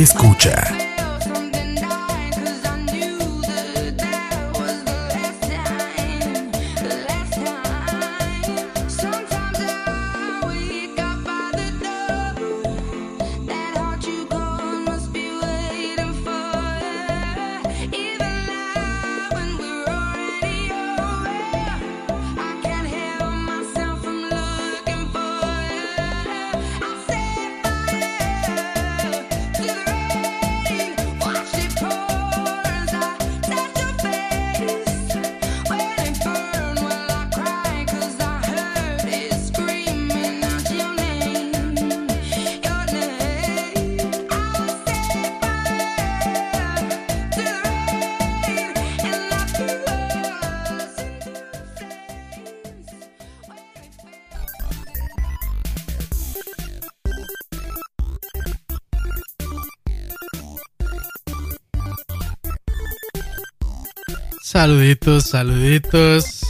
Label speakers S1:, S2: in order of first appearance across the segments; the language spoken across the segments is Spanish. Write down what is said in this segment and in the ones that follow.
S1: Escucha.
S2: Saluditos, saluditos.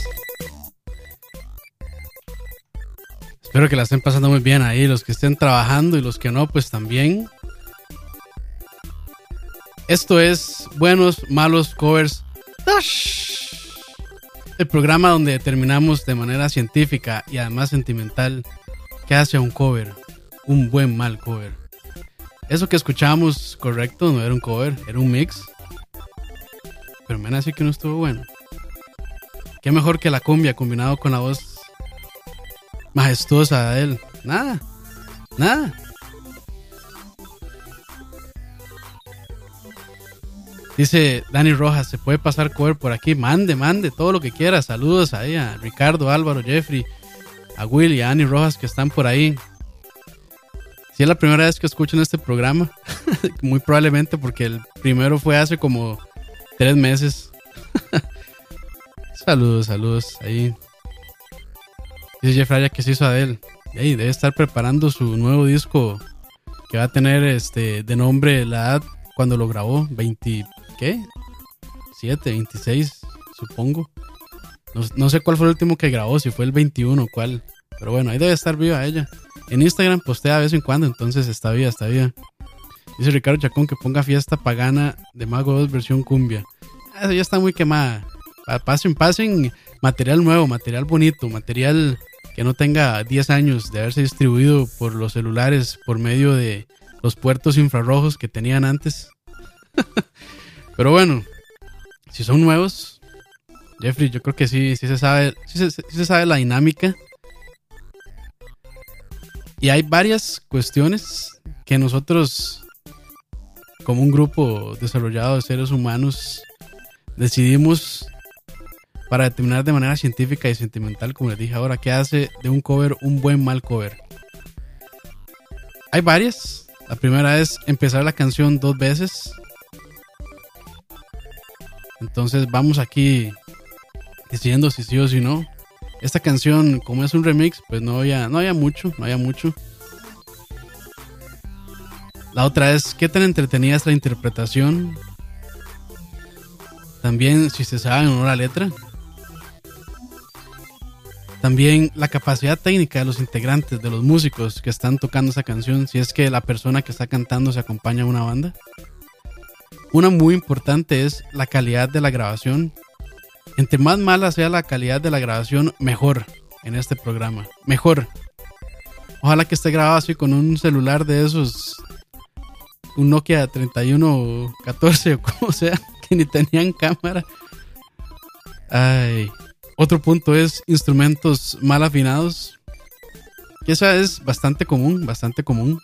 S2: Espero que la estén pasando muy bien ahí, los que estén trabajando y los que no, pues también. Esto es Buenos, Malos Covers. El programa donde determinamos de manera científica y además sentimental qué hace un cover, un buen mal cover. Eso que escuchamos, correcto, no era un cover, era un mix pero me así que no estuvo bueno. Qué mejor que la cumbia combinado con la voz majestuosa de él. Nada, nada. Dice Dani Rojas, se puede pasar cover por aquí. Mande, mande, todo lo que quiera. Saludos ahí a Ricardo, Álvaro, Jeffrey, a Will y a Dani Rojas que están por ahí. Si es la primera vez que escuchan este programa, muy probablemente porque el primero fue hace como Tres meses. saludos, saludos. Ahí. Dice Jeffrey que se hizo Adele. hey, debe estar preparando su nuevo disco que va a tener este de nombre la edad cuando lo grabó, 20, ¿qué? 7, 26, supongo. No, no, sé cuál fue el último que grabó, si fue el 21 o cuál. Pero bueno, ahí debe estar viva ella. En Instagram postea de vez en cuando, entonces está viva, está viva. Dice Ricardo Chacón que ponga fiesta pagana de Mago 2 versión cumbia. Eso ya está muy quemada. Pasen, pasen material nuevo, material bonito, material que no tenga 10 años de haberse distribuido por los celulares por medio de los puertos infrarrojos que tenían antes. Pero bueno, si son nuevos, Jeffrey, yo creo que sí, sí se sabe, sí se, sabe la dinámica. Y hay varias cuestiones que nosotros, como un grupo desarrollado de seres humanos, decidimos para determinar de manera científica y sentimental, como les dije ahora, qué hace de un cover un buen mal cover. Hay varias. La primera es empezar la canción dos veces. Entonces vamos aquí diciendo si sí o si no. Esta canción, como es un remix, pues no había, no había mucho, no había mucho. La otra es qué tan entretenida es la interpretación. También si se sabe o no la letra. También la capacidad técnica de los integrantes, de los músicos que están tocando esa canción, si es que la persona que está cantando se acompaña a una banda. Una muy importante es la calidad de la grabación. Entre más mala sea la calidad de la grabación, mejor en este programa. Mejor. Ojalá que esté grabado así con un celular de esos. Un Nokia 3114 o como sea, que ni tenían cámara. Ay, otro punto es instrumentos mal afinados. Que esa es bastante común, bastante común.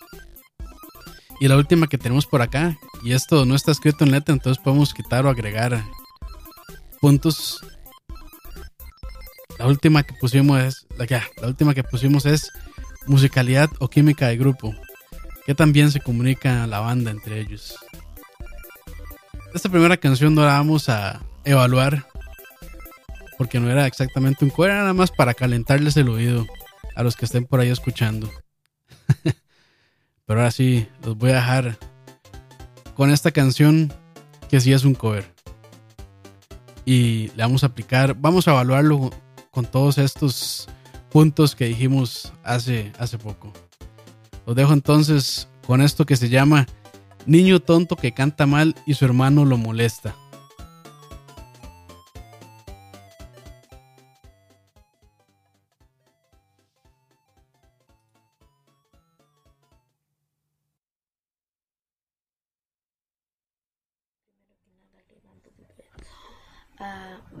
S2: Y la última que tenemos por acá, y esto no está escrito en letra, entonces podemos quitar o agregar puntos. La última que pusimos es la, la última que pusimos es musicalidad o química de grupo, que también se comunica la banda entre ellos. Esta primera canción no la vamos a evaluar porque no era exactamente un cover, era nada más para calentarles el oído a los que estén por ahí escuchando. Pero ahora sí, los voy a dejar con esta canción que sí es un cover. Y le vamos a aplicar, vamos a evaluarlo con todos estos puntos que dijimos hace, hace poco. Los dejo entonces con esto que se llama Niño tonto que canta mal y su hermano lo molesta.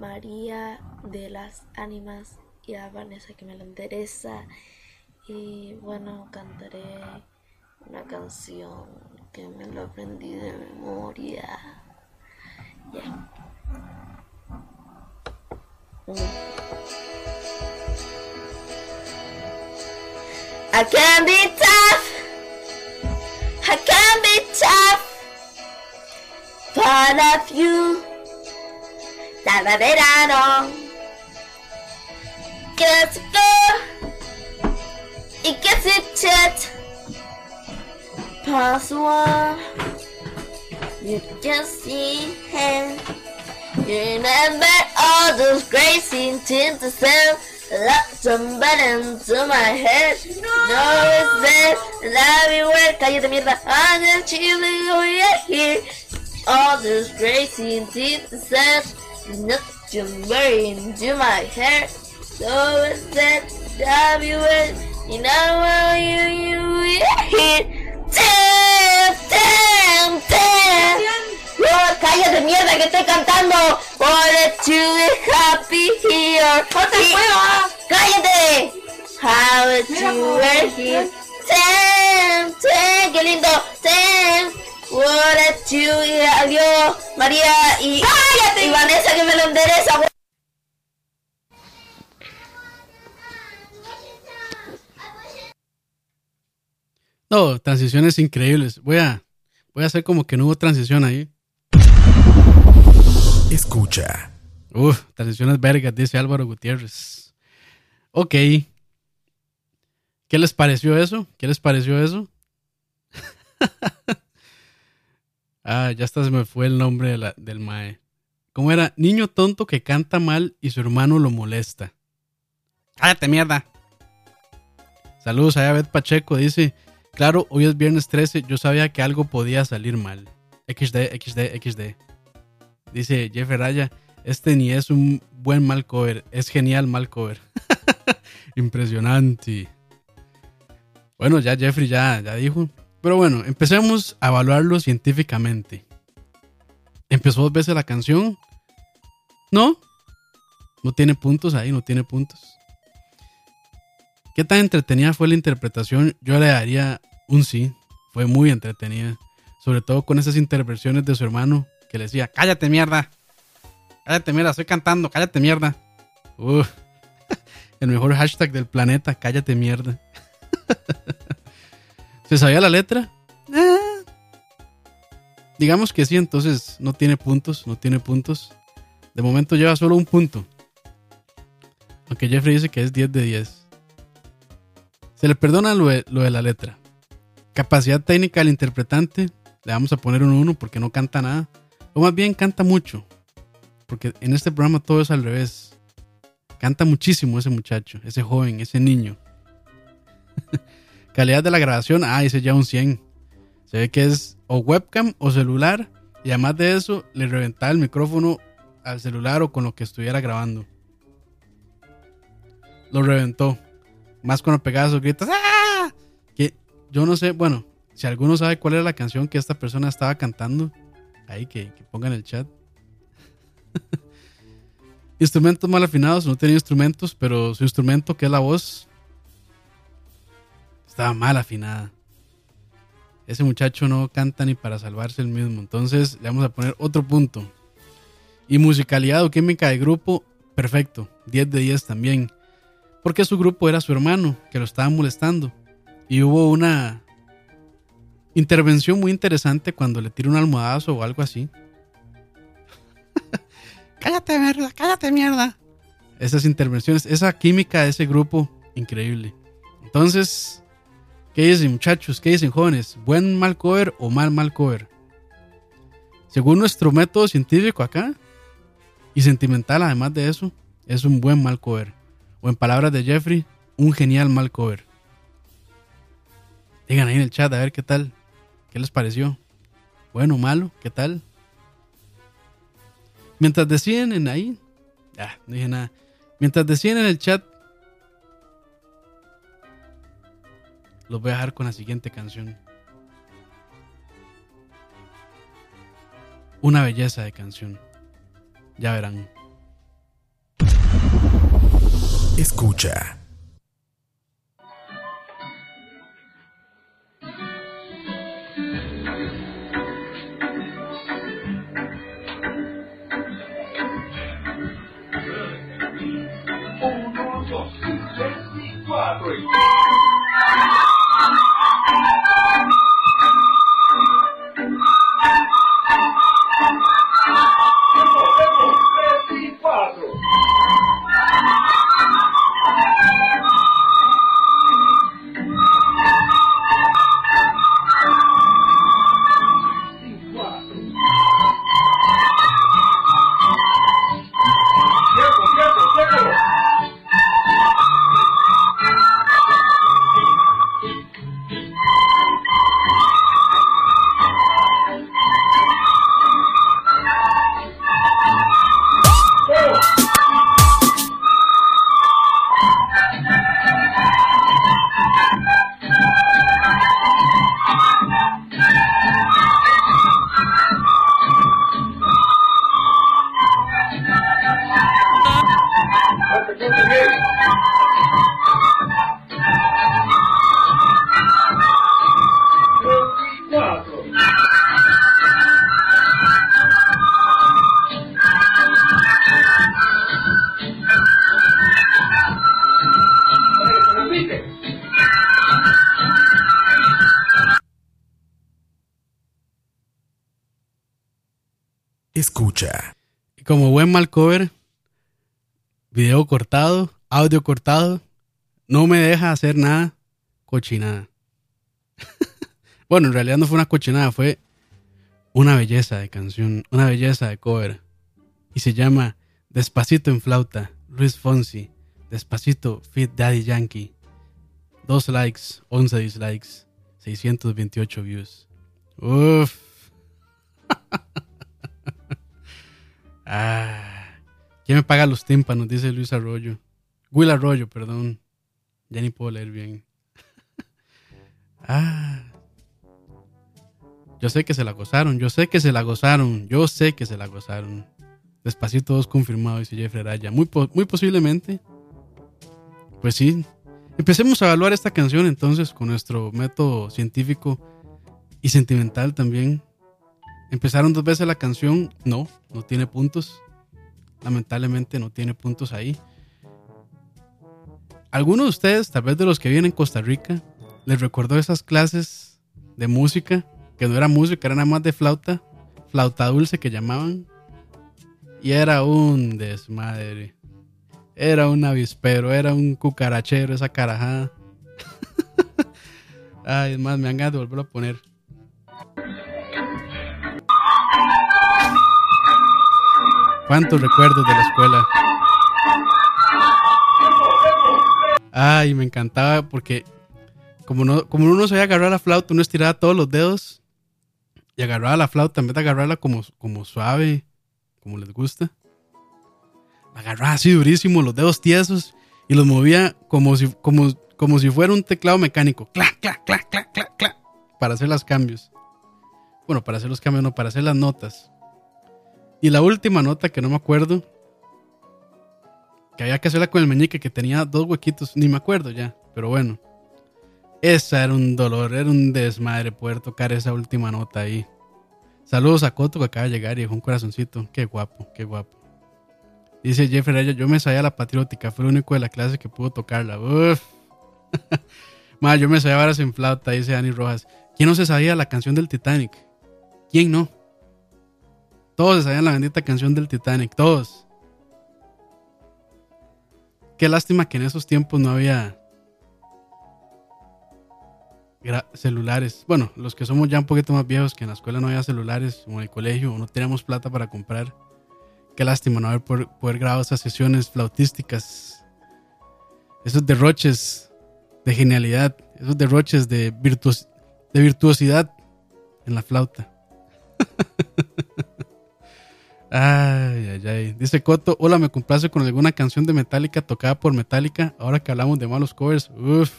S3: María de las Ánimas y a Vanessa que me lo endereza. Y bueno, cantaré una canción que me lo aprendí de memoria. Ya. I can be tough. I can be tough. Part of you. verano. Que se y gets se chat. Password. You can see him. You remember all those crazy things to say. Love somebody into my head. No, no it's there. And everywhere. Cállate mierda. I'm just chilling over here. All those crazy things to say. Not to bury into my hair. So is that W you know how you you hit. Damn, damn, damn. No, cállate mierda que estoy cantando. Wanted to be happy here. Cállate. How it you were here. Damn, damn, qué lindo. Damn. What you y adiós María y, y Vanessa que me lo endereza.
S2: No, transiciones increíbles. Voy a, voy a hacer como que no hubo transición ahí.
S4: Escucha.
S2: Uf, transiciones vergas, dice Álvaro Gutiérrez. Ok. ¿Qué les pareció eso? ¿Qué les pareció eso? ah, ya hasta se me fue el nombre de la- del Mae. ¿Cómo era? Niño tonto que canta mal y su hermano lo molesta. ¡Cállate, mierda! Saludos a Beth Pacheco. Dice: Claro, hoy es viernes 13. Yo sabía que algo podía salir mal. XD, XD, XD. Dice Jeff Raya: Este ni es un buen mal cover. Es genial mal cover. Impresionante. Bueno, ya Jeffrey ya, ya dijo. Pero bueno, empecemos a evaluarlo científicamente. ¿Empezó dos veces la canción? No. No tiene puntos ahí, no tiene puntos. ¿Qué tan entretenida fue la interpretación? Yo le daría un sí. Fue muy entretenida. Sobre todo con esas intervenciones de su hermano que le decía, cállate mierda. Cállate mierda, estoy cantando, cállate mierda. Uf. El mejor hashtag del planeta, cállate mierda. ¿Se sabía la letra? Eh. Digamos que sí, entonces no tiene puntos, no tiene puntos. De momento lleva solo un punto. Aunque Jeffrey dice que es 10 de 10. Se le perdona lo de, la letra. Capacidad técnica del interpretante, le vamos a poner un 1 porque no canta nada. O más bien canta mucho. Porque en este programa todo es al revés. Canta muchísimo ese muchacho, ese joven, ese niño. Calidad de la grabación, ah, ese ya un 100. Se ve que es o webcam o celular. Y además de eso, le reventaba el micrófono al celular o con lo que estuviera grabando. Lo reventó. Más cuando pegaba sus gritos. ¡Ah! Que yo no sé, bueno, si alguno sabe cuál era la canción que esta persona estaba cantando, ahí que, que ponga en el chat. instrumentos mal afinados, no tenía instrumentos, pero su instrumento, que es la voz, estaba mal afinada. Ese muchacho no canta ni para salvarse el mismo. Entonces le vamos a poner otro punto. Y musicalidad o química de grupo, perfecto. 10 de 10 también. Porque su grupo era su hermano, que lo estaba molestando. Y hubo una intervención muy interesante cuando le tira un almohadazo o algo así. cállate, mierda, cállate, mierda. Esas intervenciones, esa química de ese grupo, increíble. Entonces, ¿qué dicen, muchachos? ¿Qué dicen, jóvenes? ¿Buen mal cover o mal mal cover? Según nuestro método científico acá, y sentimental además de eso, es un buen mal cover. O en palabras de Jeffrey, un genial mal cover. Digan ahí en el chat a ver qué tal. ¿Qué les pareció? Bueno, malo, ¿qué tal? Mientras deciden en ahí. Ah, no dije nada. Mientras deciden en el chat. Los voy a dejar con la siguiente canción. Una belleza de canción. Ya verán.
S1: Escucha. Escucha.
S2: Como buen mal cover, video cortado, audio cortado, no me deja hacer nada. cochinada. bueno, en realidad no fue una cochinada, fue una belleza de canción, una belleza de cover. Y se llama Despacito en flauta, Luis Fonsi. Despacito, Fit Daddy Yankee. Dos likes, 11 dislikes, 628 views. Uf. ah, ¿Quién me paga los tímpanos? Dice Luis Arroyo. Will Arroyo, perdón. Ya ni puedo leer bien. ah. Yo sé que se la gozaron, yo sé que se la gozaron, yo sé que se la gozaron. Despacito dos confirmado, dice Jeffrey Araya. Muy, muy posiblemente. Pues sí. Empecemos a evaluar esta canción entonces con nuestro método científico y sentimental también. Empezaron dos veces la canción. No, no tiene puntos. Lamentablemente no tiene puntos ahí. ¿Alguno de ustedes, tal vez de los que vienen en Costa Rica, les recordó esas clases de música que no era música, era nada más de flauta, flauta dulce que llamaban. Y era un desmadre. Era un avispero, era un cucarachero esa carajada. Ay, es más, me han ganado de volverlo a poner. ¿Cuántos recuerdos de la escuela? Ay, me encantaba porque como, no, como uno sabía agarrar la flauta, uno estiraba todos los dedos y agarraba la flauta en vez de agarrarla como, como suave, como les gusta. La agarraba así durísimo, los dedos tiesos y los movía como si, como, como si fuera un teclado mecánico. Clac, clac, clac, clac, clac, clac. Para hacer los cambios. Bueno, para hacer los cambios, no, para hacer las notas. Y la última nota que no me acuerdo, que había que hacerla con el meñique que tenía dos huequitos, ni me acuerdo ya, pero bueno. Esa era un dolor, era un desmadre poder tocar esa última nota ahí. Saludos a Coto que acaba de llegar y dejó un corazoncito. Qué guapo, qué guapo. Dice Jeffrey Reyes, yo me sabía la patriótica, fue el único de la clase que pudo tocarla. Uf. yo me sabía varas en flauta, dice Dani Rojas. ¿Quién no se sabía la canción del Titanic? ¿Quién no? Todos sabían la bendita canción del Titanic, todos. Qué lástima que en esos tiempos no había celulares. Bueno, los que somos ya un poquito más viejos, que en la escuela no había celulares o en el colegio, o no teníamos plata para comprar. Qué lástima no haber poder, poder grabar esas sesiones flautísticas. Esos derroches de genialidad, esos derroches de, de virtuosidad en la flauta. ay, ay, ay. Dice Coto, hola, me complace con alguna canción de Metallica tocada por Metallica. Ahora que hablamos de malos covers, uff.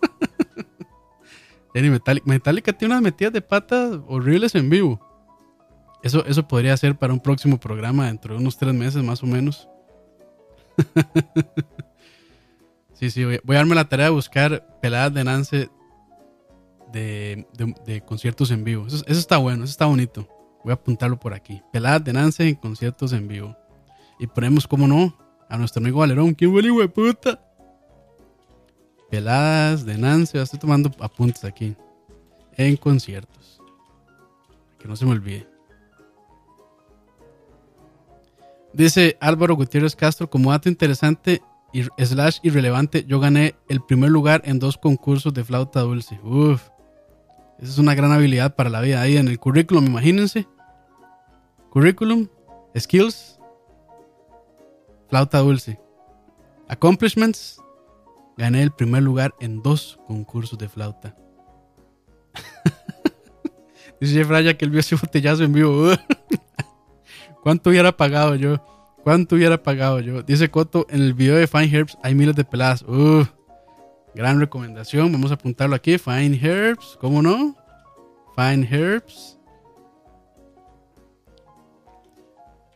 S2: Metallica, tiene unas metidas de patas horribles en vivo. Eso, eso podría ser para un próximo programa dentro de unos tres meses más o menos. sí, sí, voy, a darme la tarea de buscar peladas de Nance de, conciertos en vivo. Eso, está bueno, eso está bonito. Voy a apuntarlo por aquí. Peladas de Nance en conciertos en vivo. Y ponemos, como no, a nuestro amigo Valerón. ¡Qué buen hijo de puta! Peladas de Nance. Estoy tomando apuntes aquí. En conciertos. Que no se me olvide. Dice Álvaro Gutiérrez Castro, como dato interesante y slash irrelevante, yo gané el primer lugar en dos concursos de flauta dulce. Uf. Esa es una gran habilidad para la vida. Ahí en el currículum, imagínense. Curriculum, skills, flauta dulce. Accomplishments, gané el primer lugar en dos concursos de flauta. Dice Jeff Raya que él vio ese botellazo en vivo. ¿Cuánto hubiera pagado yo? ¿Cuánto hubiera pagado yo? Dice Coto, en el video de Fine Herbs hay miles de peladas. Gran recomendación. Vamos a apuntarlo aquí. Fine Herbs, ¿cómo no? Fine Herbs.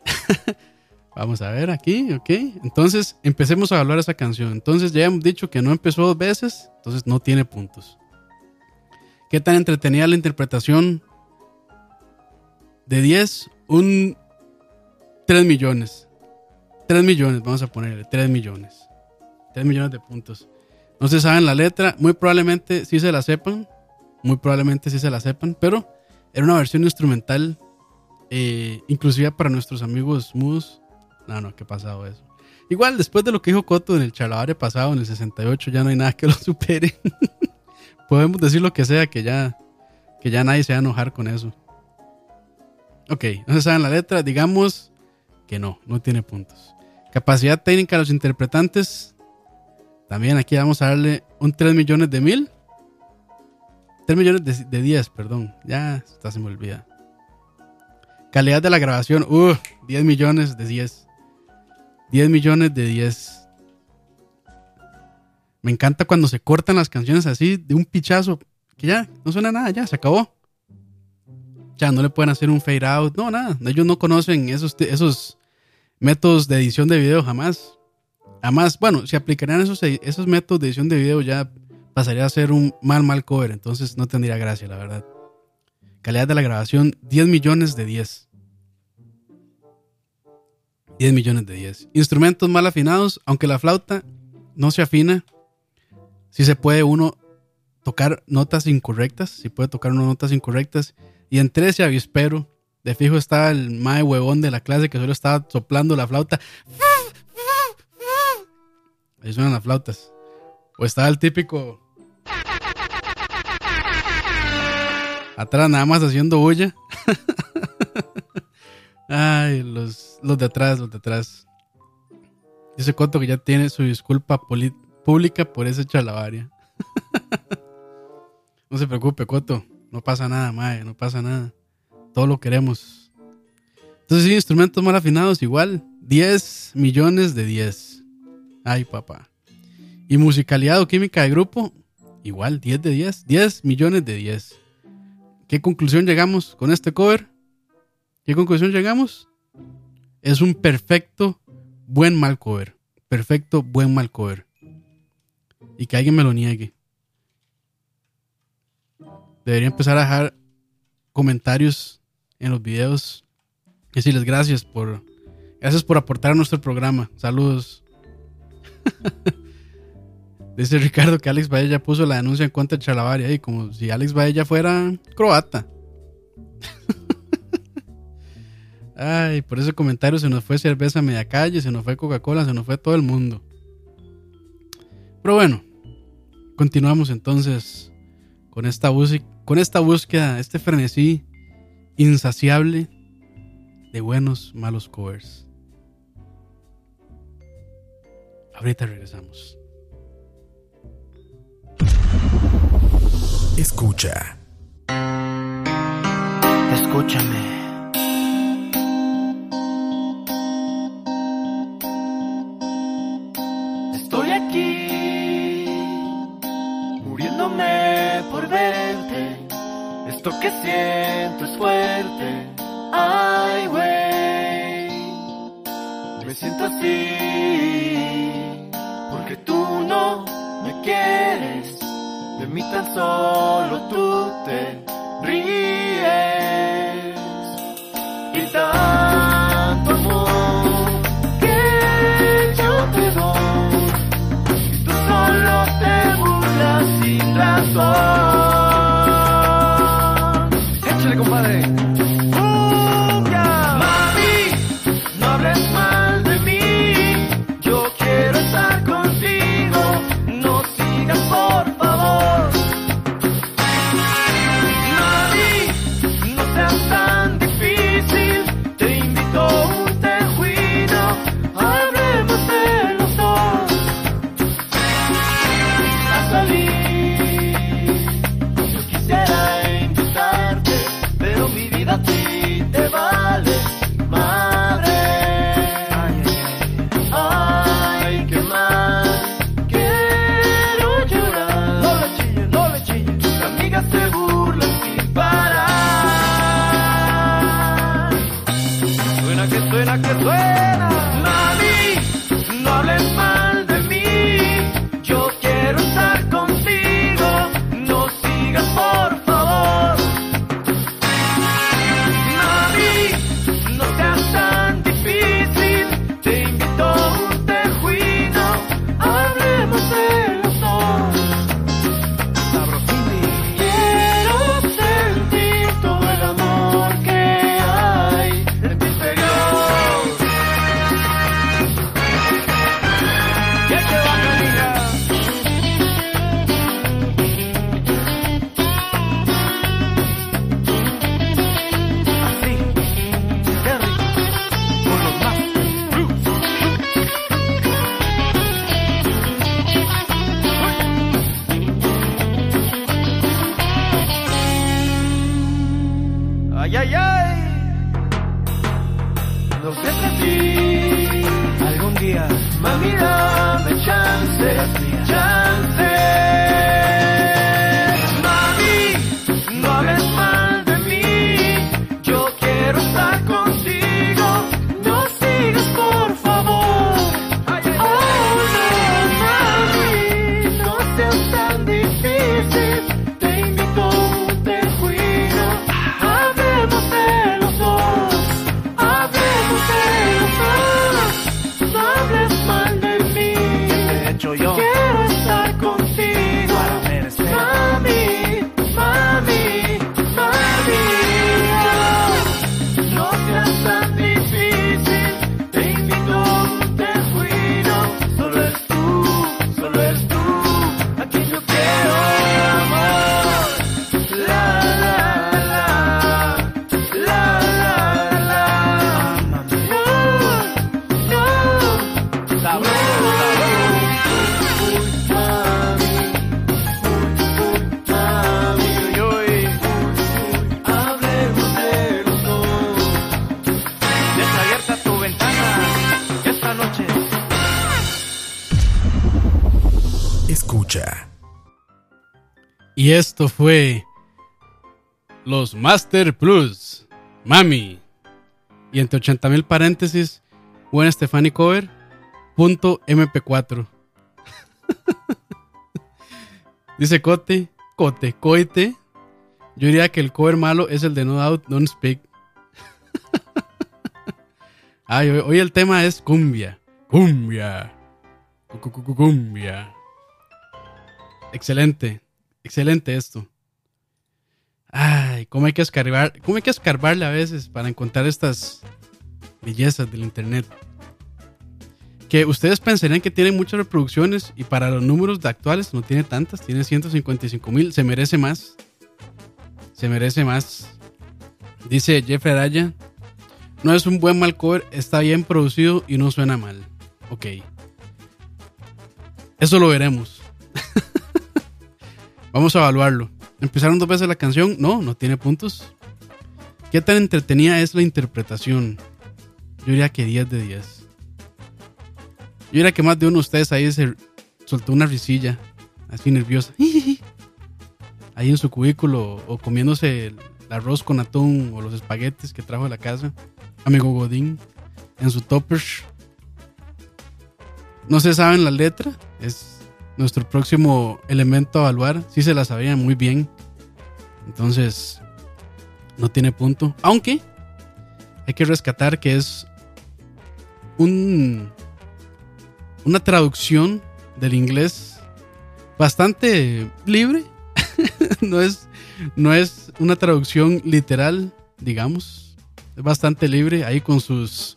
S2: Vamos a ver aquí, ok. Entonces, empecemos a evaluar esa canción. Entonces, ya hemos dicho que no empezó dos veces, entonces no tiene puntos. ¿Qué tan entretenida la interpretación? De 10, un 3 millones. 3 millones, vamos a ponerle 3 millones. 3 millones de puntos. No se saben la letra, muy probablemente sí se la sepan. Muy probablemente sí se la sepan, pero era una versión instrumental, eh, inclusive para nuestros amigos mudos no, no, qué pasado eso. Igual, después de lo que dijo Coto en el charlavaria pasado, en el 68, ya no hay nada que lo supere. Podemos decir lo que sea, que ya, que ya nadie se va a enojar con eso. Ok, no se saben la letra, digamos que no, no tiene puntos. Capacidad técnica de los interpretantes. También aquí vamos a darle un 3 millones de mil. 3 millones de, de 10, perdón. Ya está, se me olvida. Calidad de la grabación. Uh, 10 millones de 10. 10 millones de 10. Me encanta cuando se cortan las canciones así de un pichazo. Que ya no suena nada, ya se acabó. Ya no le pueden hacer un fade out. No, nada. Ellos no conocen esos, esos métodos de edición de video jamás. Jamás. Bueno, si aplicarían esos, esos métodos de edición de video ya pasaría a ser un mal, mal cover. Entonces no tendría gracia, la verdad. Calidad de la grabación, 10 millones de 10. 10 millones de 10. Instrumentos mal afinados, aunque la flauta no se afina, si se puede uno tocar notas incorrectas, si puede tocar unas notas incorrectas. Y entre ese avispero, de fijo está el mae huevón de la clase que solo estaba soplando la flauta. Ahí suenan las flautas. O estaba el típico atrás nada más haciendo bulla. Ay, los, los de atrás, los de atrás. Dice Coto que ya tiene su disculpa pública por ese chalabaria. no se preocupe, Coto. No pasa nada, mae, no pasa nada. Todo lo queremos. Entonces, sí, instrumentos mal afinados, igual. 10 millones de 10. Ay, papá. Y musicalidad o química de grupo, igual, 10 de 10. 10 millones de 10. ¿Qué conclusión llegamos con este cover? ¿Qué conclusión llegamos? Es un perfecto, buen mal cover. Perfecto, buen mal cover. Y que alguien me lo niegue. Debería empezar a dejar comentarios en los videos. Y decirles gracias por. Gracias por aportar a nuestro programa. Saludos. Dice Ricardo que Alex Baella puso la denuncia en contra de Chalabaria y como si Alex Baella fuera croata. Ay, por ese comentario se nos fue cerveza media calle, se nos fue Coca-Cola, se nos fue todo el mundo. Pero bueno, continuamos entonces con esta, con esta búsqueda, este frenesí insaciable de buenos, malos covers. Ahorita regresamos.
S1: Escucha.
S5: Escúchame. Estoy aquí, muriéndome por verte. Esto que siento es fuerte. Ay, güey, me siento así, De mí tan solo tú
S2: fue los Master Plus, Mami. Y entre 80 mil paréntesis, buen Stefani Cover, punto MP4. Dice Cote, Cote, Coite. Yo diría que el cover malo es el de No Doubt, Don't Speak. Ay, hoy, hoy el tema es cumbia. Cumbia. Cu- cu- cu- Cumbia. Excelente. Excelente esto. Ay, cómo hay que escarbar, cómo hay que escarbarle a veces para encontrar estas bellezas del internet. Que ustedes pensarían que tiene muchas reproducciones y para los números actuales no tiene tantas, tiene 155 mil, se merece más. Se merece más. Dice Jeffrey Araya, no es un buen mal cover, está bien producido y no suena mal. Ok. Eso lo veremos. Vamos a evaluarlo. ¿Empezaron dos veces la canción? No, no tiene puntos. ¿Qué tan entretenida es la interpretación? Yo diría que 10 de 10. Yo diría que más de uno de ustedes ahí se soltó una risilla, así nerviosa. Ahí en su cubículo o comiéndose el arroz con atún o los espaguetes que trajo de la casa. Amigo Godín, en su toppers. No se saben la letra, es nuestro próximo elemento a evaluar. Sí se la sabían muy bien. Entonces, no tiene punto. Aunque hay que rescatar que es un, una traducción del inglés bastante libre. no, es, no es una traducción literal, digamos. Es bastante libre ahí con sus...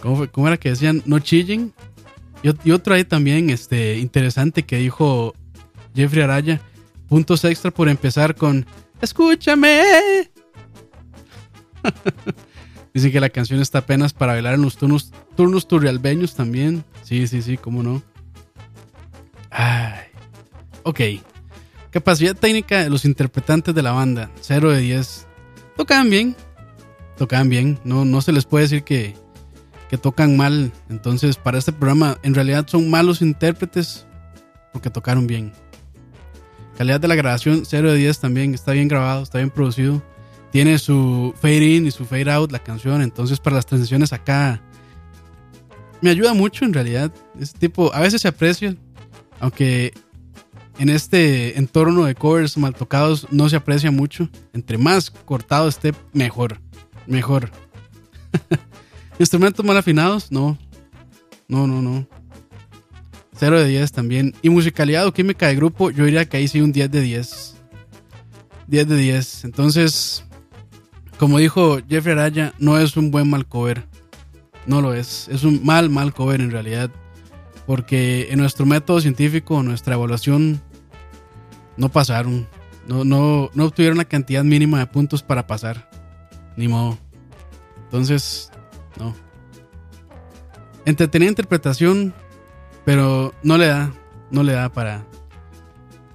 S2: ¿Cómo? ¿Cómo era que decían? No chilling. Y, ot- y otro ahí también este, interesante que dijo Jeffrey Araya. Puntos extra por empezar con Escúchame. Dicen que la canción está apenas para bailar en los turnos, turnos turrialbeños también. Sí, sí, sí, cómo no. Ay. Ok. Capacidad técnica de los interpretantes de la banda. 0 de 10. Tocan bien. Tocan bien. No, no se les puede decir que, que tocan mal. Entonces, para este programa, en realidad son malos intérpretes porque tocaron bien. Calidad de la grabación, 0 de 10 también. Está bien grabado, está bien producido. Tiene su fade in y su fade out la canción. Entonces, para las transiciones acá, me ayuda mucho en realidad. Este tipo, a veces se aprecia, aunque en este entorno de covers mal tocados no se aprecia mucho. Entre más cortado esté, mejor. Mejor. Instrumentos mal afinados, no. No, no, no. 0 de 10 también. Y musicalidad o química de grupo, yo diría que ahí sí un 10 de 10. 10 de 10. Entonces, como dijo Jeffrey Araya, no es un buen mal cover. No lo es. Es un mal, mal cover en realidad. Porque en nuestro método científico, nuestra evaluación, no pasaron. No, no, no obtuvieron la cantidad mínima de puntos para pasar. Ni modo. Entonces, no. Entretenida interpretación, pero no le da, no le da para,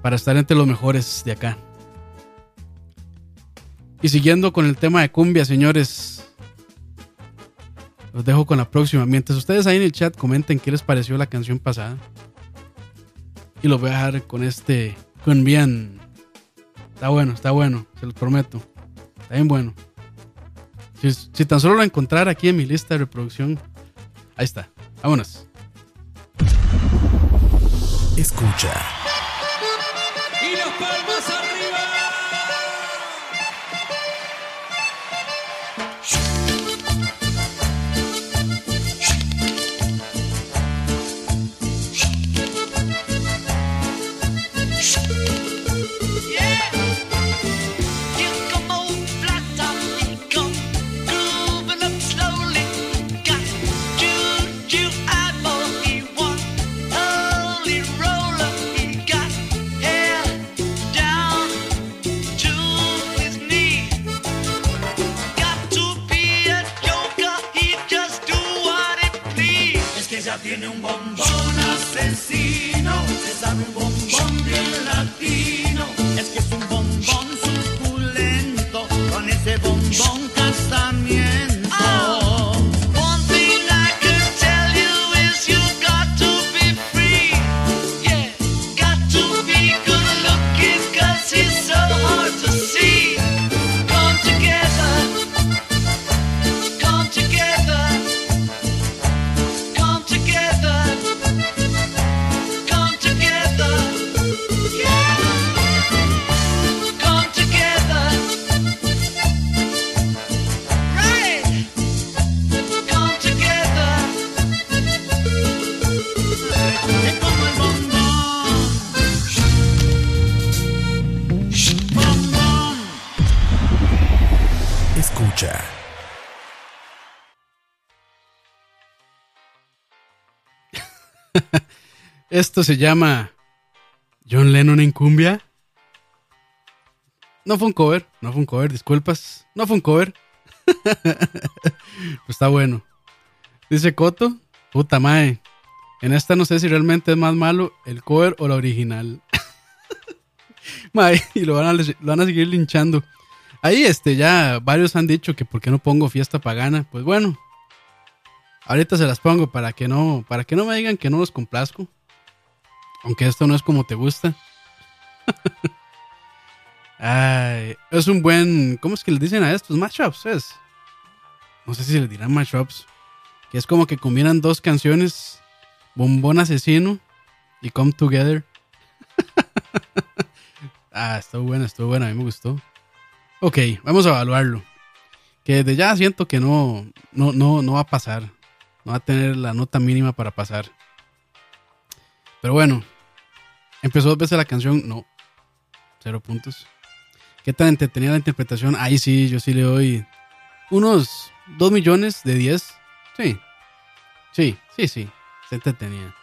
S2: para estar entre los mejores de acá. Y siguiendo con el tema de cumbia, señores. Los dejo con la próxima. Mientras ustedes ahí en el chat comenten qué les pareció la canción pasada. Y los voy a dejar con este. Con bien. Está bueno, está bueno, se los prometo. Está bien bueno. Si, tan solo lo encontrar aquí en mi lista de reproducción. Ahí está. Vámonos.
S6: Escucha.
S2: Esto se llama John Lennon en cumbia. No fue un cover, no fue un cover, disculpas. No fue un cover. Está bueno. Dice Coto, puta mae. En esta no sé si realmente es más malo el cover o la original. mae, y lo van, a, lo van a seguir linchando. Ahí este ya varios han dicho que por qué no pongo fiesta pagana. Pues bueno, ahorita se las pongo para que no, para que no me digan que no los complazco. Aunque esto no es como te gusta. Ay, es un buen. ¿Cómo es que le dicen a estos? Mashups, es. No sé si le dirán mashups. Que es como que combinan dos canciones: Bombón Asesino y Come Together. ah, estuvo bueno, estuvo bueno, a mí me gustó. Ok, vamos a evaluarlo. Que desde ya siento que no, no, no, no va a pasar. No va a tener la nota mínima para pasar. Pero bueno, empezó dos veces la canción, no, cero puntos. ¿Qué tan entretenida la interpretación? Ahí sí, yo sí le doy unos 2 millones de 10. Sí, sí, sí, sí, se entretenía.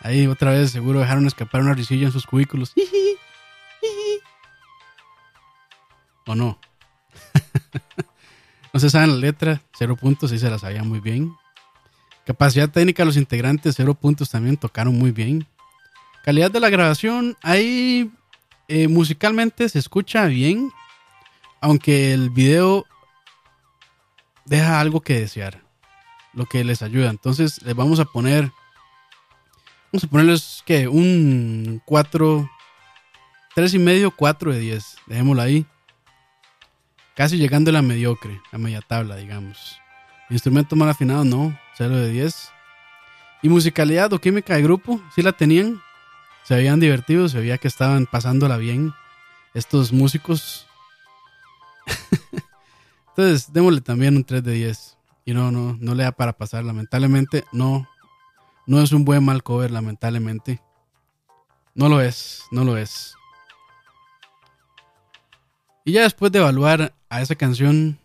S2: Ahí otra vez seguro dejaron escapar una risilla en sus cubículos. ¿O no? no se saben la letra, cero puntos, sí se la sabía muy bien. Capacidad técnica, los integrantes, cero puntos también tocaron muy bien. Calidad de la grabación, ahí eh, musicalmente se escucha bien, aunque el video deja algo que desear, lo que les ayuda. Entonces les vamos a poner, vamos a ponerles que un 4, 3 y medio, 4 de 10, dejémoslo ahí. Casi llegando a la mediocre, a media tabla, digamos. Instrumento mal afinado, no, 0 de 10. Y musicalidad o química de grupo, sí la tenían. Se habían divertido, se veía que estaban pasándola bien estos músicos. Entonces, démosle también un 3 de 10. Y no, no, no le da para pasar, lamentablemente. No, no es un buen mal cover, lamentablemente. No lo es, no lo es. Y ya después de evaluar a esa canción,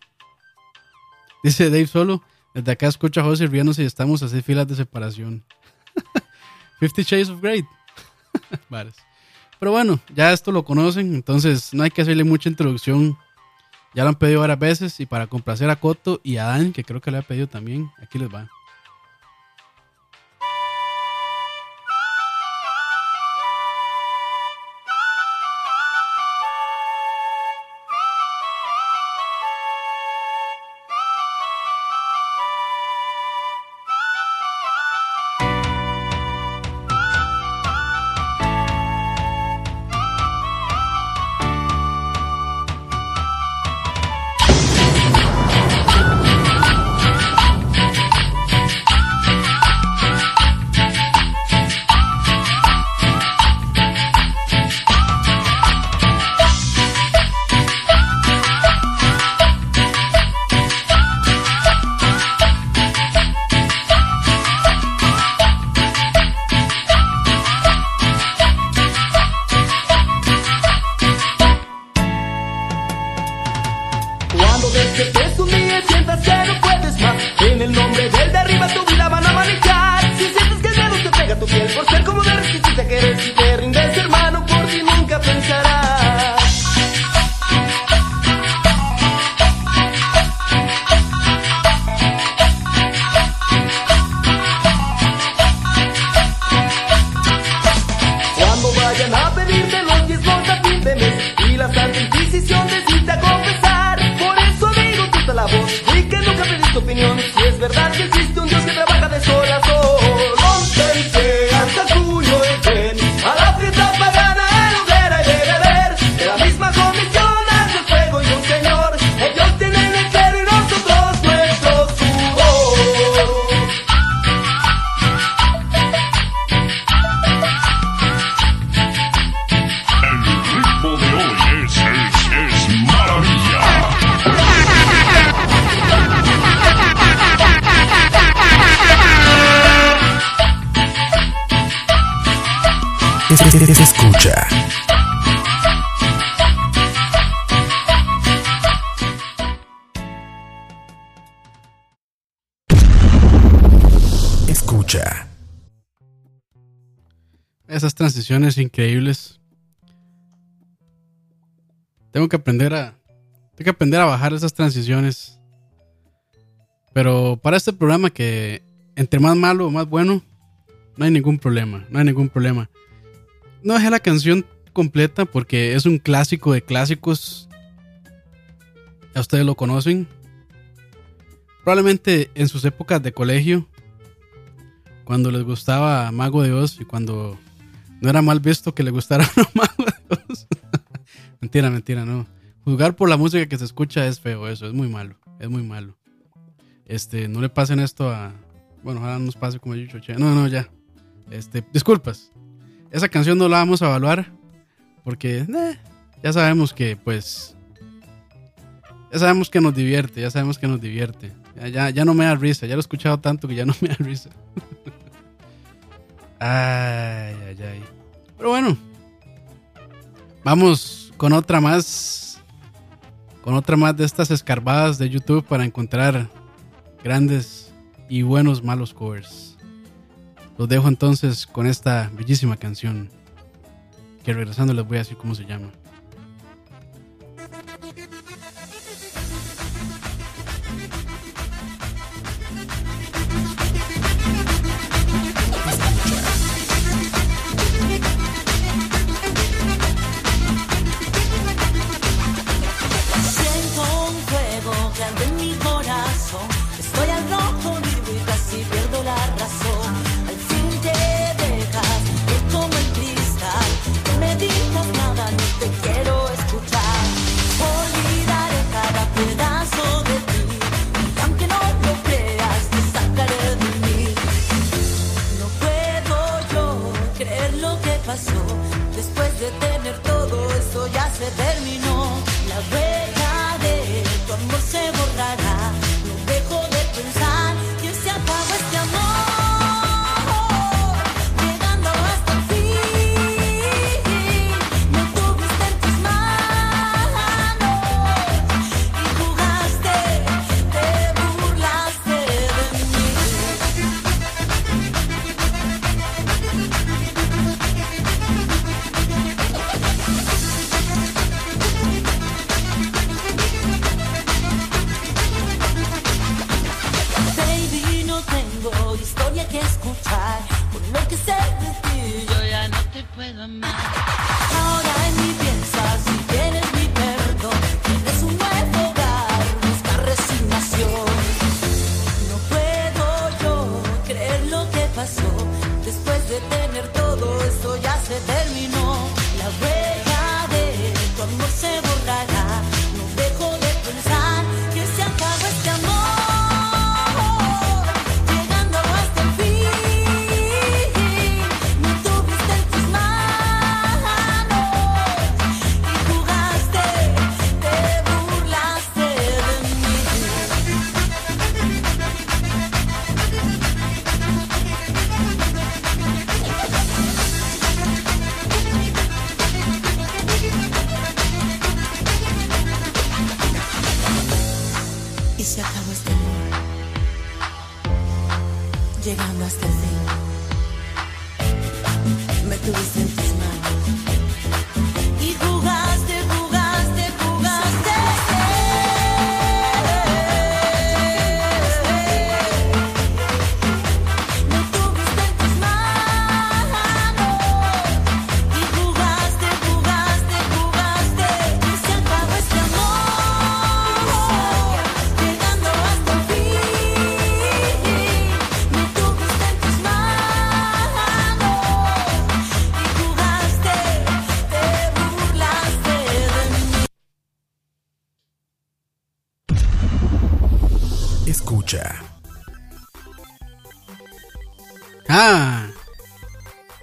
S2: dice Dave Solo, desde acá escucha a José riéndose y estamos a seis filas de separación. Fifty Shades of. Varas. Pero bueno, ya esto lo conocen, entonces no hay que hacerle mucha introducción. Ya lo han pedido varias veces y para complacer a Coto y a Dan, que creo que le ha pedido también, aquí les va.
S1: Escucha. Escucha.
S2: Esas transiciones increíbles. Tengo que aprender a. Tengo que aprender a bajar esas transiciones. Pero para este programa que entre más malo o más bueno, no hay ningún problema. No hay ningún problema. No dejé la canción completa porque es un clásico de clásicos. Ya ustedes lo conocen. Probablemente en sus épocas de colegio, cuando les gustaba Mago de Oz y cuando no era mal visto que le gustara a Mago de Oz. mentira, mentira, no. Juzgar por la música que se escucha es feo, eso, es muy malo, es muy malo. Este, no le pasen esto a. Bueno, no nos pase como yo. No, no, ya. Este, disculpas. Esa canción no la vamos a evaluar porque eh, ya sabemos que, pues. Ya sabemos que nos divierte, ya sabemos que nos divierte. Ya, ya, ya no me da risa, ya lo he escuchado tanto que ya no me da risa. ay, ay, ay. Pero bueno, vamos con otra más. Con otra más de estas escarbadas de YouTube para encontrar grandes y buenos malos covers. Los dejo entonces con esta bellísima canción. Que regresando les voy a decir cómo se llama.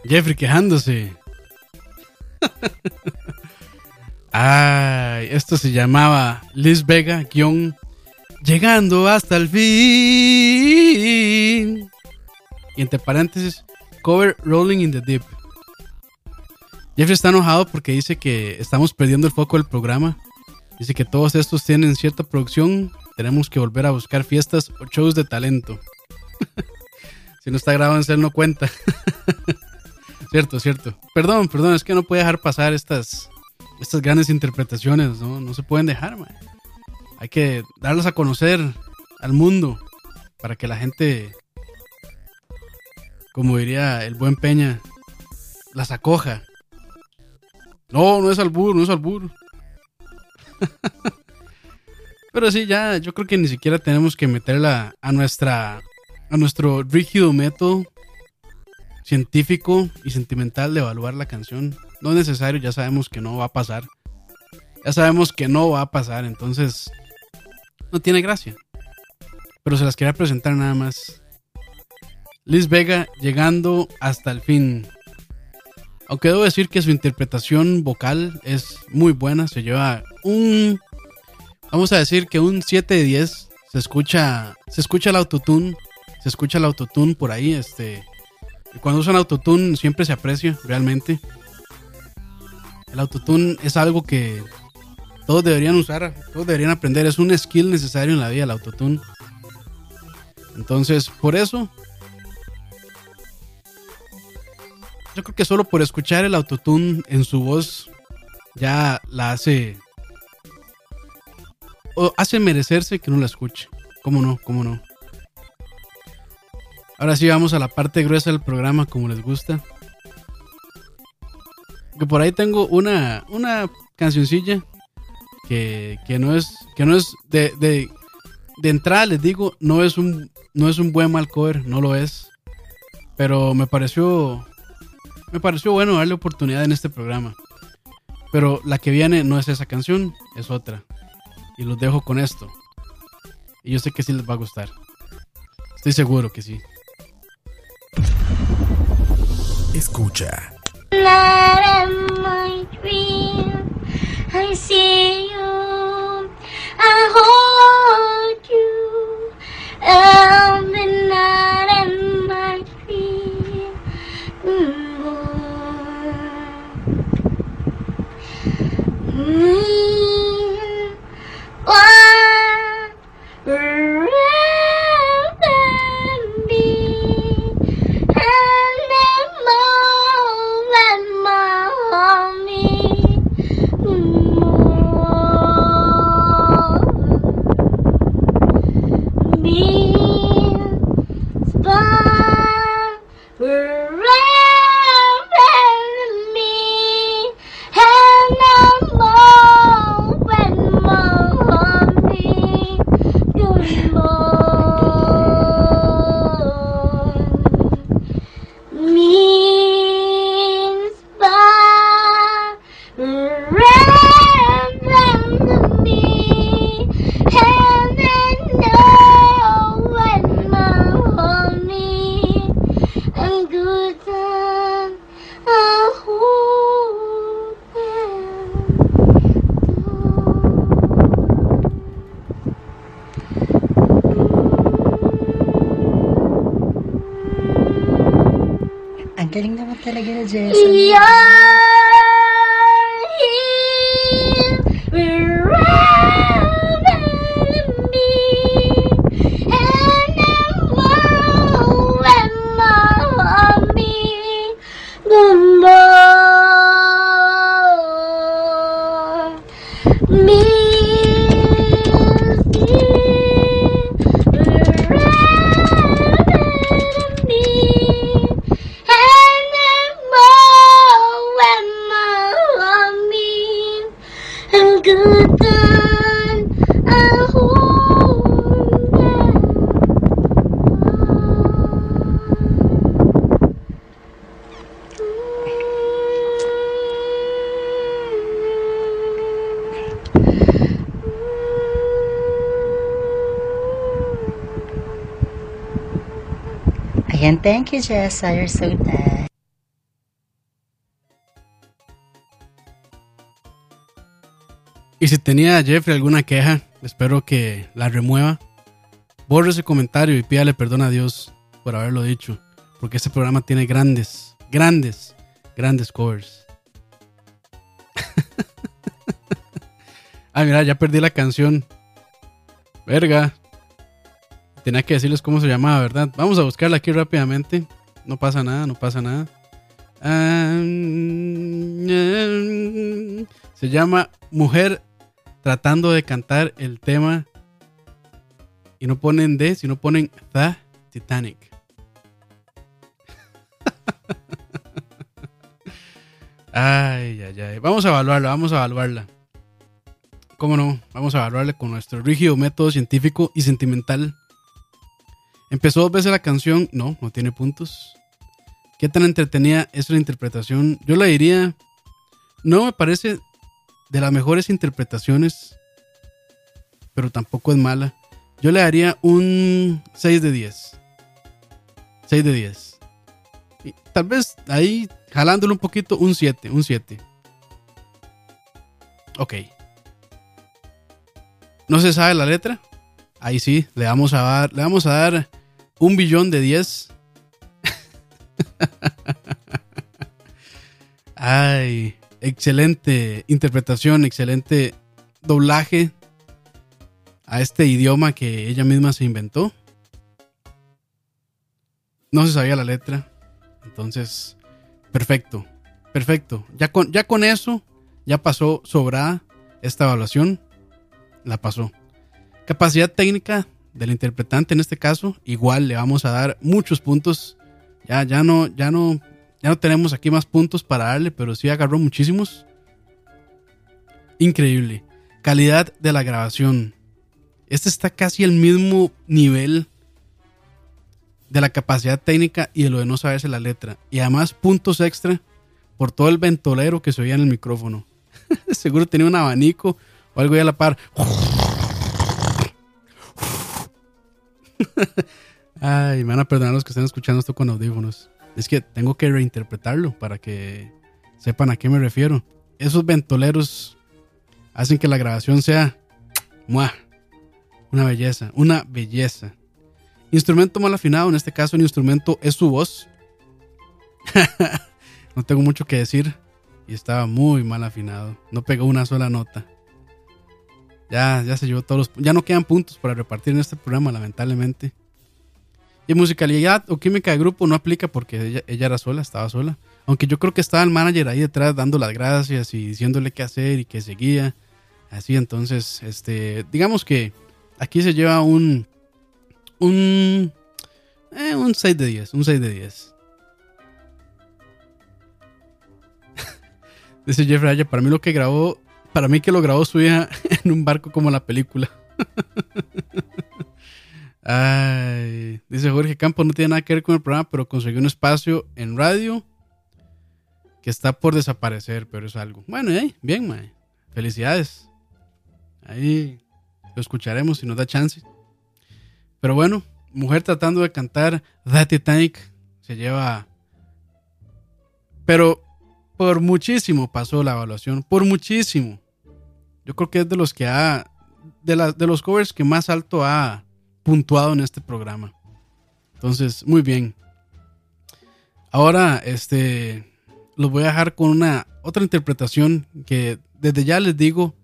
S2: Jeffrey quejándose. Ay, esto se llamaba Liz Vega, guion, llegando hasta el fin. Y entre paréntesis, cover Rolling in the Deep. Jeffrey está enojado porque dice que estamos perdiendo el foco del programa. Dice que todos estos tienen cierta producción. Tenemos que volver a buscar fiestas o shows de talento. Si no está grabado en cel no cuenta. cierto, cierto. Perdón, perdón, es que no puede dejar pasar estas, estas grandes interpretaciones, ¿no? No se pueden dejar, man. Hay que darlas a conocer al mundo para que la gente, como diría el buen Peña, las acoja. No, no es albur, no es albur. Pero sí, ya, yo creo que ni siquiera tenemos que meterla a nuestra a nuestro rígido método científico y sentimental de evaluar la canción. No es necesario, ya sabemos que no va a pasar. Ya sabemos que no va a pasar, entonces no tiene gracia. Pero se las quería presentar nada más. Liz Vega llegando hasta el fin. Aunque debo decir que su interpretación vocal es muy buena, se lleva un vamos a decir que un 7 de 10. Se escucha se escucha el autotune se escucha el autotune por ahí, este cuando usan autotune siempre se aprecia realmente. El autotune es algo que todos deberían usar, todos deberían aprender, es un skill necesario en la vida el autotune. Entonces, por eso yo creo que solo por escuchar el autotune en su voz ya la hace o hace merecerse que no la escuche. ¿Cómo no? ¿Cómo no? Ahora sí vamos a la parte gruesa del programa como les gusta. Que por ahí tengo una, una cancioncilla que, que no es, que no es de, de, de entrada les digo, no es un, no es un buen mal cover, no lo es. Pero me pareció, me pareció bueno darle oportunidad en este programa. Pero la que viene no es esa canción, es otra. Y los dejo con esto. Y yo sé que sí les va a gustar. Estoy seguro que sí.
S1: Escucha.
S7: Not in my. I see you. I hold you. And night in my dream. Mm.
S8: Naman thank you, Jessa. You're so nice.
S2: Y si tenía Jeffrey alguna queja, espero que la remueva. Borre ese comentario y pídale perdón a Dios por haberlo dicho. Porque este programa tiene grandes, grandes, grandes covers. ah, mira, ya perdí la canción. Verga. Tenía que decirles cómo se llamaba, ¿verdad? Vamos a buscarla aquí rápidamente. No pasa nada, no pasa nada. Ah, se llama Mujer tratando de cantar el tema y no ponen de, sino ponen The Titanic. ay, ay, ay. Vamos a evaluarla, vamos a evaluarla. ¿Cómo no? Vamos a evaluarla con nuestro rígido método científico y sentimental. Empezó dos veces la canción, no, no tiene puntos. ¿Qué tan entretenida es la interpretación? Yo la diría, no me parece de las mejores interpretaciones, pero tampoco es mala. Yo le daría un 6 de 10. 6 de 10. Y tal vez ahí, jalándolo un poquito, un 7, un 7. Ok. ¿No se sabe la letra? Ahí sí, le vamos a dar, le vamos a dar un billón de 10. Ay, excelente interpretación, excelente doblaje a este idioma que ella misma se inventó. No se sabía la letra. Entonces, perfecto, perfecto. Ya con, ya con eso, ya pasó sobrada esta evaluación. La pasó. Capacidad técnica del interpretante en este caso, igual le vamos a dar muchos puntos. Ya, ya no, ya no, ya no tenemos aquí más puntos para darle, pero sí agarró muchísimos. Increíble. Calidad de la grabación. Este está casi al mismo nivel de la capacidad técnica y de lo de no saberse la letra. Y además puntos extra por todo el ventolero que se oía en el micrófono. Seguro tenía un abanico o algo ahí a la par. Ay, me van a perdonar los que estén escuchando esto con audífonos. Es que tengo que reinterpretarlo para que sepan a qué me refiero. Esos ventoleros hacen que la grabación sea ¡mua! una belleza, una belleza. Instrumento mal afinado, en este caso el instrumento es su voz. no tengo mucho que decir y estaba muy mal afinado. No pegó una sola nota. Ya, ya se llevó todos los, ya no quedan puntos para repartir en este programa, lamentablemente. Y musicalidad o química de grupo no aplica porque ella, era sola, estaba sola. Aunque yo creo que estaba el manager ahí detrás dando las gracias y diciéndole qué hacer y que seguía. Así, entonces, este, digamos que aquí se lleva un, un, eh, un 6 de 10, un 6 de 10. Dice Jeffrey Aya, para mí lo que grabó, para mí que lo grabó su hija en un barco como la película. Ay, dice Jorge Campos, no tiene nada que ver con el programa, pero consiguió un espacio en radio que está por desaparecer, pero es algo. Bueno, ahí, bien, mae. Felicidades. Ahí lo escucharemos si nos da chance. Pero bueno, mujer tratando de cantar The Titanic se lleva. Pero por muchísimo pasó la evaluación, por muchísimo. Yo creo que es de los que ha. De, la- de los covers que más alto ha puntuado en este programa. Entonces, muy bien. Ahora, este. Los voy a dejar con una otra interpretación que desde ya les digo.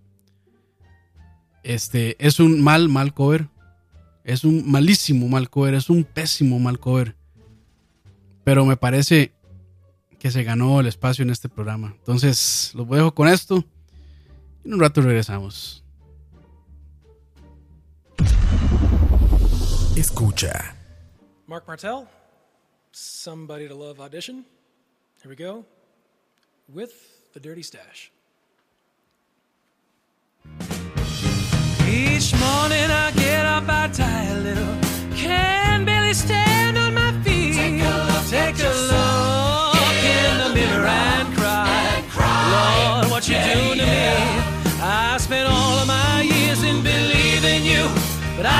S2: Este es un mal, mal cover. Es un malísimo mal cover. Es un pésimo mal cover. Pero me parece que se ganó el espacio en este programa. Entonces, los dejo con esto. En un rato regresamos.
S1: Escucha.
S9: Mark Martell, Somebody to Love audition. Here we go. With the Dirty Stash.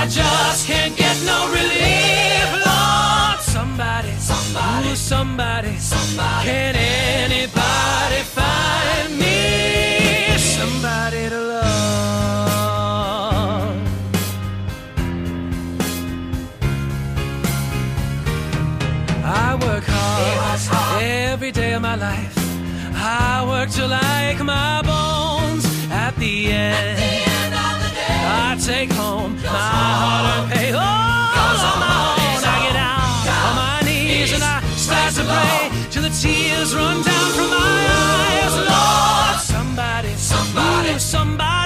S10: I just can't get no relief. Lord, somebody, somebody, ooh, somebody, somebody. Can anybody find me somebody to love? I work hard every day of my life. I work till like my bones. At the end, I take home oh, oh, my hard-earned. Oh, on my own, I get down on my knees and I start to pray till the tears run down from my eyes. Lord, somebody, somebody, somebody,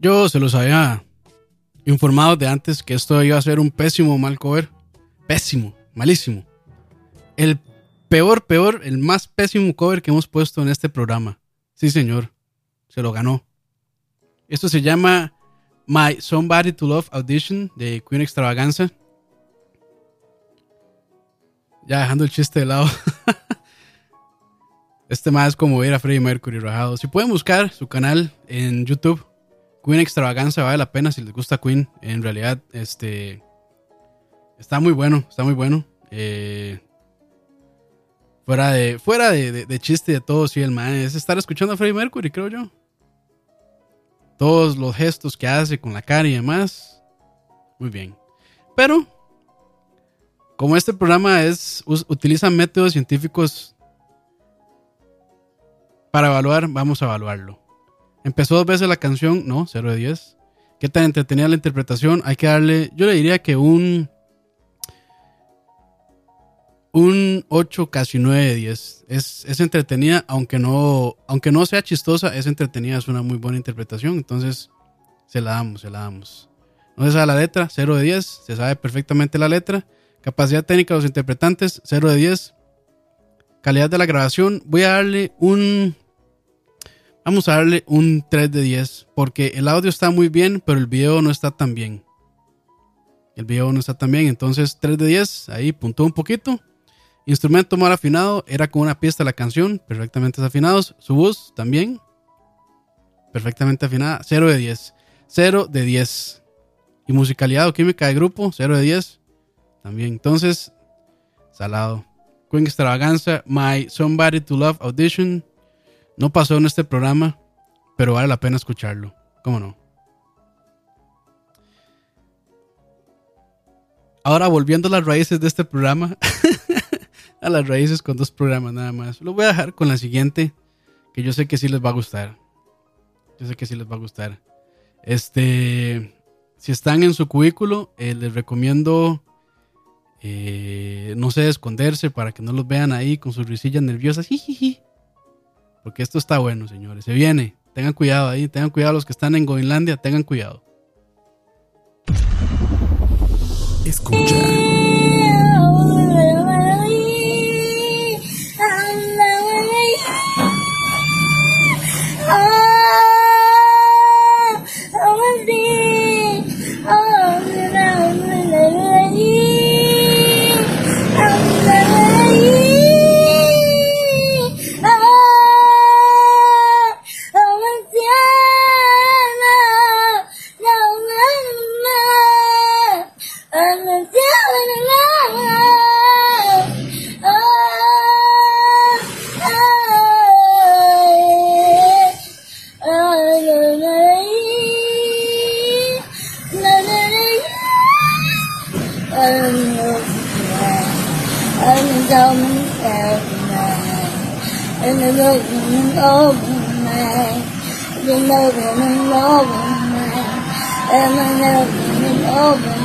S2: Yo se los había informado de antes que esto iba a ser un pésimo mal cover. Pésimo, malísimo. El peor, peor, el más pésimo cover que hemos puesto en este programa. Sí, señor. Se lo ganó. Esto se llama My Somebody to Love Audition de Queen Extravaganza. Ya dejando el chiste de lado. Este más es como ver a Freddie Mercury rajado. Si pueden buscar su canal en YouTube, Queen Extravaganza, vale la pena si les gusta Queen. En realidad, este. Está muy bueno, está muy bueno. Eh, fuera de, fuera de, de- chiste de todo, sí, el man es estar escuchando a Freddie Mercury, creo yo. Todos los gestos que hace con la cara y demás. Muy bien. Pero, como este programa es, utiliza métodos científicos para evaluar, vamos a evaluarlo. Empezó dos veces la canción, no, 0 de 10. ¿Qué tan entretenida la interpretación? Hay que darle, yo le diría que un un 8, casi 9 de 10. Es, es entretenida, aunque no, aunque no sea chistosa, es entretenida, es una muy buena interpretación. Entonces, se la damos, se la damos. No se sabe la letra, 0 de 10. Se sabe perfectamente la letra. Capacidad técnica de los interpretantes, 0 de 10. Calidad de la grabación, voy a darle un. Vamos a darle un 3 de 10. Porque el audio está muy bien, pero el video no está tan bien. El video no está tan bien, entonces 3 de 10. Ahí puntó un poquito. Instrumento mal afinado, era con una pista la canción, perfectamente afinados. Su voz también, perfectamente afinada, 0 de 10. 0 de 10. Y musicalidad o química de grupo, 0 de 10. También, entonces, salado. Queen Extravaganza, My Somebody to Love Audition. No pasó en este programa, pero vale la pena escucharlo. ¿Cómo no? Ahora volviendo a las raíces de este programa. a las raíces con dos programas nada más. Lo voy a dejar con la siguiente, que yo sé que sí les va a gustar. Yo sé que sí les va a gustar. Este, si están en su cubículo, eh, les recomiendo eh, no sé, esconderse para que no los vean ahí con sus risillas nerviosas. Jijiji. Porque esto está bueno, señores. Se viene. Tengan cuidado ahí. Tengan cuidado los que están en Groenlandia. Tengan cuidado.
S1: Escucha.
S7: Looking over me. You're looking over me.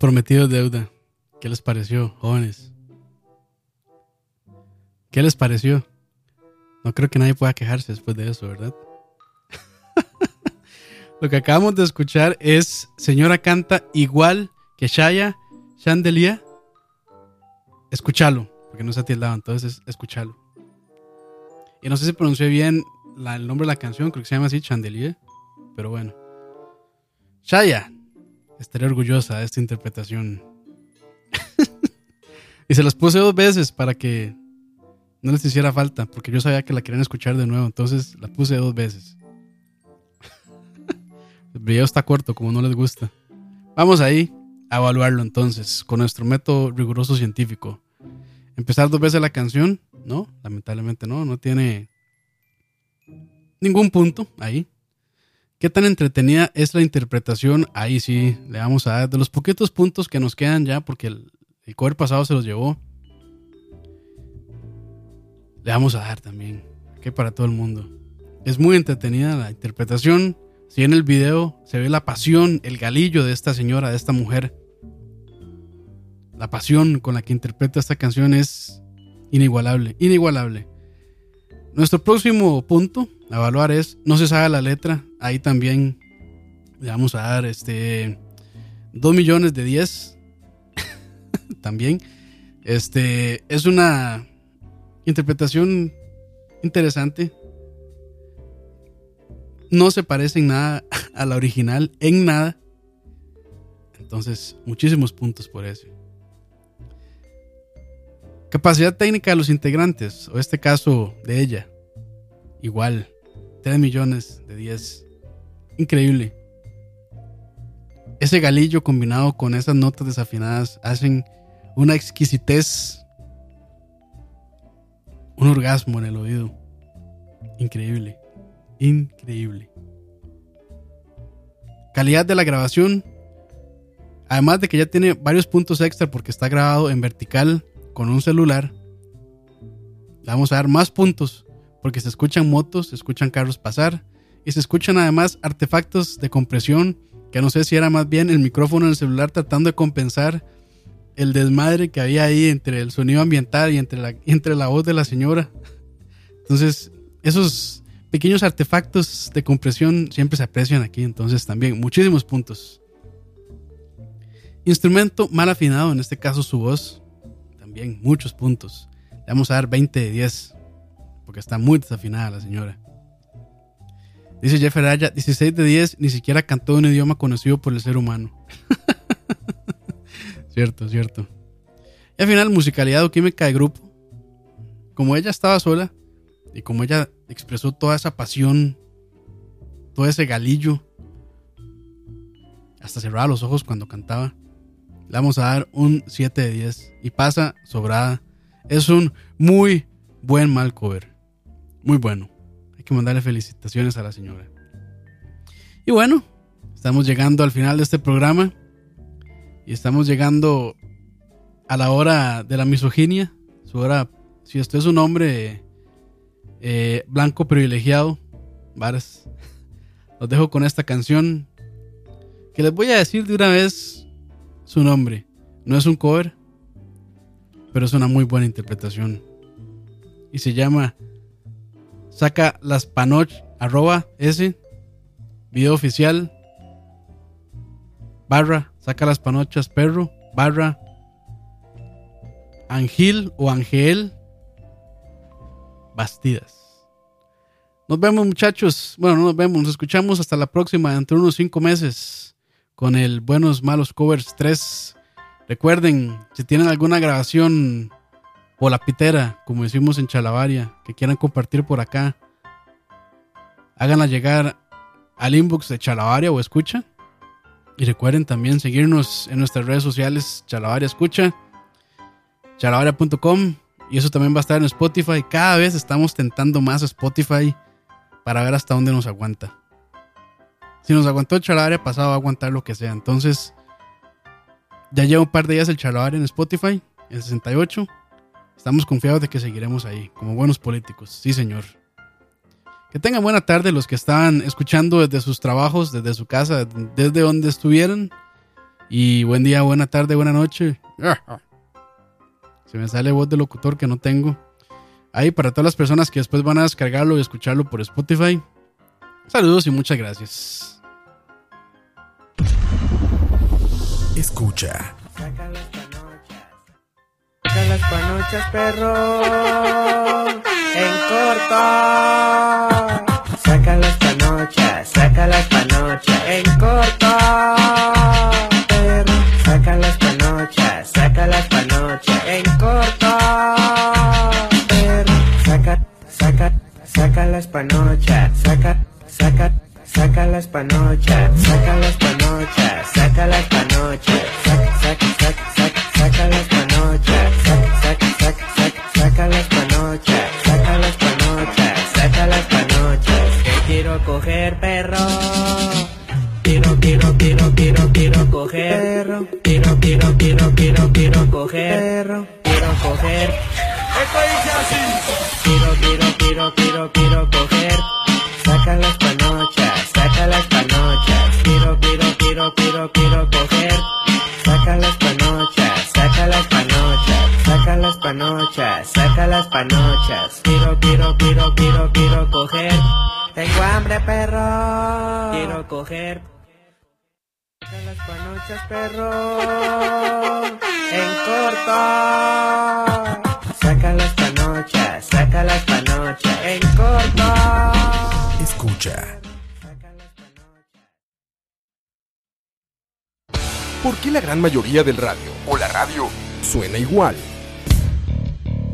S2: Prometido deuda. ¿Qué les pareció, jóvenes? ¿Qué les pareció? No creo que nadie pueda quejarse después de eso, ¿verdad? Lo que acabamos de escuchar es Señora canta igual que Shaya Chandelier. Escúchalo, porque no se tildado, entonces escúchalo. Y no sé si pronuncié bien el nombre de la canción, creo que se llama así, Chandelier. Pero bueno. Shaya, estaré orgullosa de esta interpretación. y se las puse dos veces para que no les hiciera falta, porque yo sabía que la querían escuchar de nuevo, entonces la puse dos veces. El video está corto, como no les gusta. Vamos ahí a evaluarlo entonces, con nuestro método riguroso científico. Empezar dos veces la canción, ¿no? Lamentablemente no, no tiene ningún punto ahí. ¿Qué tan entretenida es la interpretación? Ahí sí, le vamos a dar de los poquitos puntos que nos quedan ya, porque el, el cover pasado se los llevó. Le vamos a dar también, que para todo el mundo. Es muy entretenida la interpretación. Si en el video se ve la pasión, el galillo de esta señora, de esta mujer. La pasión con la que interpreta esta canción es inigualable, inigualable. Nuestro próximo punto a evaluar es, no se sabe la letra, ahí también le vamos a dar este 2 millones de 10. también. Este es una interpretación interesante. No se parece en nada a la original, en nada. Entonces, muchísimos puntos por eso. Capacidad técnica de los integrantes, o este caso de ella, igual, 3 millones de 10. Increíble. Ese galillo combinado con esas notas desafinadas hacen una exquisitez, un orgasmo en el oído. Increíble, increíble. Calidad de la grabación, además de que ya tiene varios puntos extra porque está grabado en vertical con un celular, vamos a dar más puntos porque se escuchan motos, se escuchan carros pasar y se escuchan además artefactos de compresión que no sé si era más bien el micrófono en el celular tratando de compensar el desmadre que había ahí entre el sonido ambiental y entre la, entre la voz de la señora. Entonces, esos pequeños artefactos de compresión siempre se aprecian aquí, entonces también muchísimos puntos. Instrumento mal afinado, en este caso su voz, también muchos puntos. Le vamos a dar 20 de 10, porque está muy desafinada la señora. Dice Jeff Araya, 16 de 10, ni siquiera cantó un idioma conocido por el ser humano. cierto, cierto. Y al final, musicalidad o química de grupo. Como ella estaba sola y como ella expresó toda esa pasión, todo ese galillo, hasta cerraba los ojos cuando cantaba, le vamos a dar un 7 de 10 y pasa sobrada. Es un muy buen mal cover. Muy bueno. Hay que mandarle felicitaciones a la señora. Y bueno, estamos llegando al final de este programa. Y estamos llegando a la hora de la misoginia. Su hora, si usted es un hombre eh, blanco privilegiado, varas, los dejo con esta canción. Que les voy a decir de una vez su nombre. No es un cover, pero es una muy buena interpretación. Y se llama Saca las panoch, arroba S, video oficial, barra, saca las panochas perro, barra, Angel o Angel, Bastidas. Nos vemos muchachos. Bueno, no nos vemos, nos escuchamos hasta la próxima, dentro de unos cinco meses, con el Buenos Malos Covers 3. Recuerden, si tienen alguna grabación o la pitera, como decimos en Chalabaria, que quieran compartir por acá, háganla llegar al inbox de Chalabaria o Escucha. Y recuerden también seguirnos en nuestras redes sociales, Chalabaria Escucha, chalabaria.com. Y eso también va a estar en Spotify. Cada vez estamos tentando más Spotify para ver hasta dónde nos aguanta. Si nos aguantó el Chalabaria pasado, va a aguantar lo que sea. Entonces, ya lleva un par de días el Chalabaria en Spotify, el 68. Estamos confiados de que seguiremos ahí, como buenos políticos. Sí, señor. Que tengan buena tarde los que estaban escuchando desde sus trabajos, desde su casa, desde donde estuvieran. Y buen día, buena tarde, buena noche. Se me sale voz de locutor que no tengo. Ahí para todas las personas que después van a descargarlo y escucharlo por Spotify. Saludos y muchas gracias.
S1: Escucha.
S11: Saca las panochas, perro. En corto. Saca las panochas, saca las panochas. En corto. Perro. Saca las panochas, saca las panochas. En corto. Perro. Saca, saca, saca las panochas. Saca, saca, saca las panochas. Saca las panochas, saca las panochas. Saca, saca, saca, saca, saca las panochas. Saca, saca, saca, saca, saca las panochas. Saca las panochas, saca las panochas. Que quiero coger perro. Quiero, quiero, quiero, quiero, quiero coger perro. Quiero, quiero, quiero, quiero, quiero coger perro. Quiero coger. Esto dice así. Las panochas. Quiero, quiero, quiero, quiero, quiero coger. Tengo hambre, perro. Quiero coger. Saca las panochas, perro. En corto. Saca las panochas, saca las panochas. En corto.
S1: Escucha. ¿Por qué la gran mayoría del radio o la radio suena igual?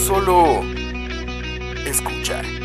S1: solo escuchar.